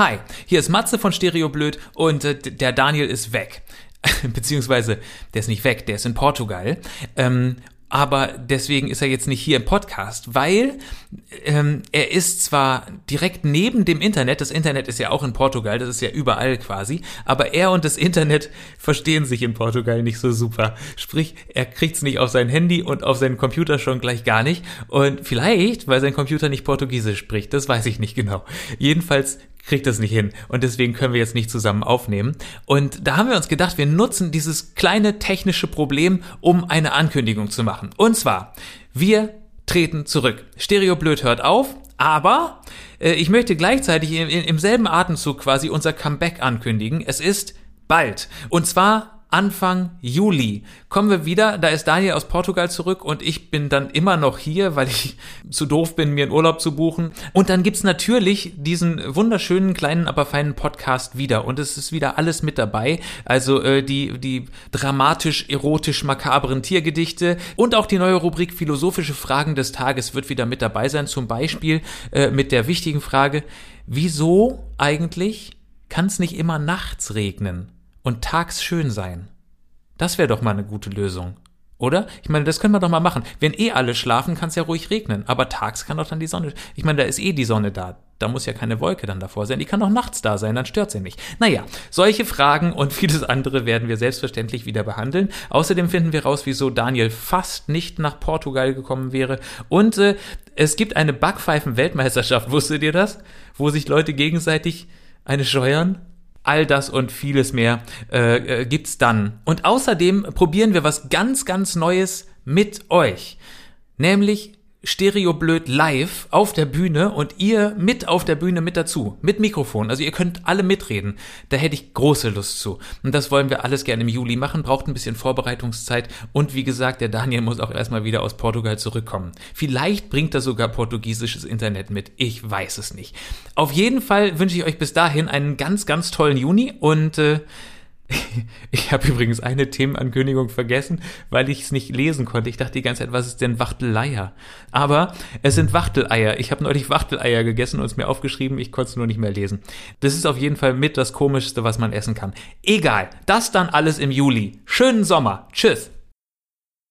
Hi, hier ist Matze von Stereo Blöd und äh, der Daniel ist weg. Beziehungsweise, der ist nicht weg, der ist in Portugal. Ähm, aber deswegen ist er jetzt nicht hier im Podcast, weil ähm, er ist zwar direkt neben dem Internet, das Internet ist ja auch in Portugal, das ist ja überall quasi, aber er und das Internet verstehen sich in Portugal nicht so super. Sprich, er kriegt's nicht auf sein Handy und auf seinen Computer schon gleich gar nicht. Und vielleicht, weil sein Computer nicht Portugiesisch spricht, das weiß ich nicht genau. Jedenfalls kriegt das nicht hin und deswegen können wir jetzt nicht zusammen aufnehmen. Und da haben wir uns gedacht, wir nutzen dieses kleine technische Problem, um eine Ankündigung zu machen. Und zwar, wir treten zurück. Stereo Blöd hört auf, aber äh, ich möchte gleichzeitig im, im selben Atemzug quasi unser Comeback ankündigen. Es ist bald. Und zwar Anfang Juli kommen wir wieder. Da ist Daniel aus Portugal zurück und ich bin dann immer noch hier, weil ich zu doof bin, mir einen Urlaub zu buchen. Und dann gibt's natürlich diesen wunderschönen kleinen, aber feinen Podcast wieder. Und es ist wieder alles mit dabei. Also äh, die, die dramatisch, erotisch, makabren Tiergedichte und auch die neue Rubrik Philosophische Fragen des Tages wird wieder mit dabei sein. Zum Beispiel äh, mit der wichtigen Frage, wieso eigentlich kann es nicht immer nachts regnen? Und tags schön sein. Das wäre doch mal eine gute Lösung. Oder? Ich meine, das können wir doch mal machen. Wenn eh alle schlafen, kann es ja ruhig regnen. Aber tags kann doch dann die Sonne. Ich meine, da ist eh die Sonne da. Da muss ja keine Wolke dann davor sein. Die kann auch nachts da sein, dann stört sie nicht. Naja, solche Fragen und vieles andere werden wir selbstverständlich wieder behandeln. Außerdem finden wir raus, wieso Daniel fast nicht nach Portugal gekommen wäre. Und äh, es gibt eine Backpfeifen-Weltmeisterschaft, wusstet ihr das? Wo sich Leute gegenseitig eine scheuern? All das und vieles mehr äh, äh, gibt's dann. Und außerdem probieren wir was ganz, ganz Neues mit euch. Nämlich Stereoblöd live auf der Bühne und ihr mit auf der Bühne mit dazu, mit Mikrofon. Also ihr könnt alle mitreden. Da hätte ich große Lust zu. Und das wollen wir alles gerne im Juli machen, braucht ein bisschen Vorbereitungszeit. Und wie gesagt, der Daniel muss auch erstmal wieder aus Portugal zurückkommen. Vielleicht bringt er sogar portugiesisches Internet mit. Ich weiß es nicht. Auf jeden Fall wünsche ich euch bis dahin einen ganz, ganz tollen Juni und äh, Ich habe übrigens eine Themenankündigung vergessen, weil ich es nicht lesen konnte. Ich dachte die ganze Zeit, was ist denn Wachteleier? Aber es sind Wachteleier. Ich habe neulich Wachteleier gegessen und es mir aufgeschrieben, ich konnte es nur nicht mehr lesen. Das ist auf jeden Fall mit das Komischste, was man essen kann. Egal, das dann alles im Juli. Schönen Sommer. Tschüss.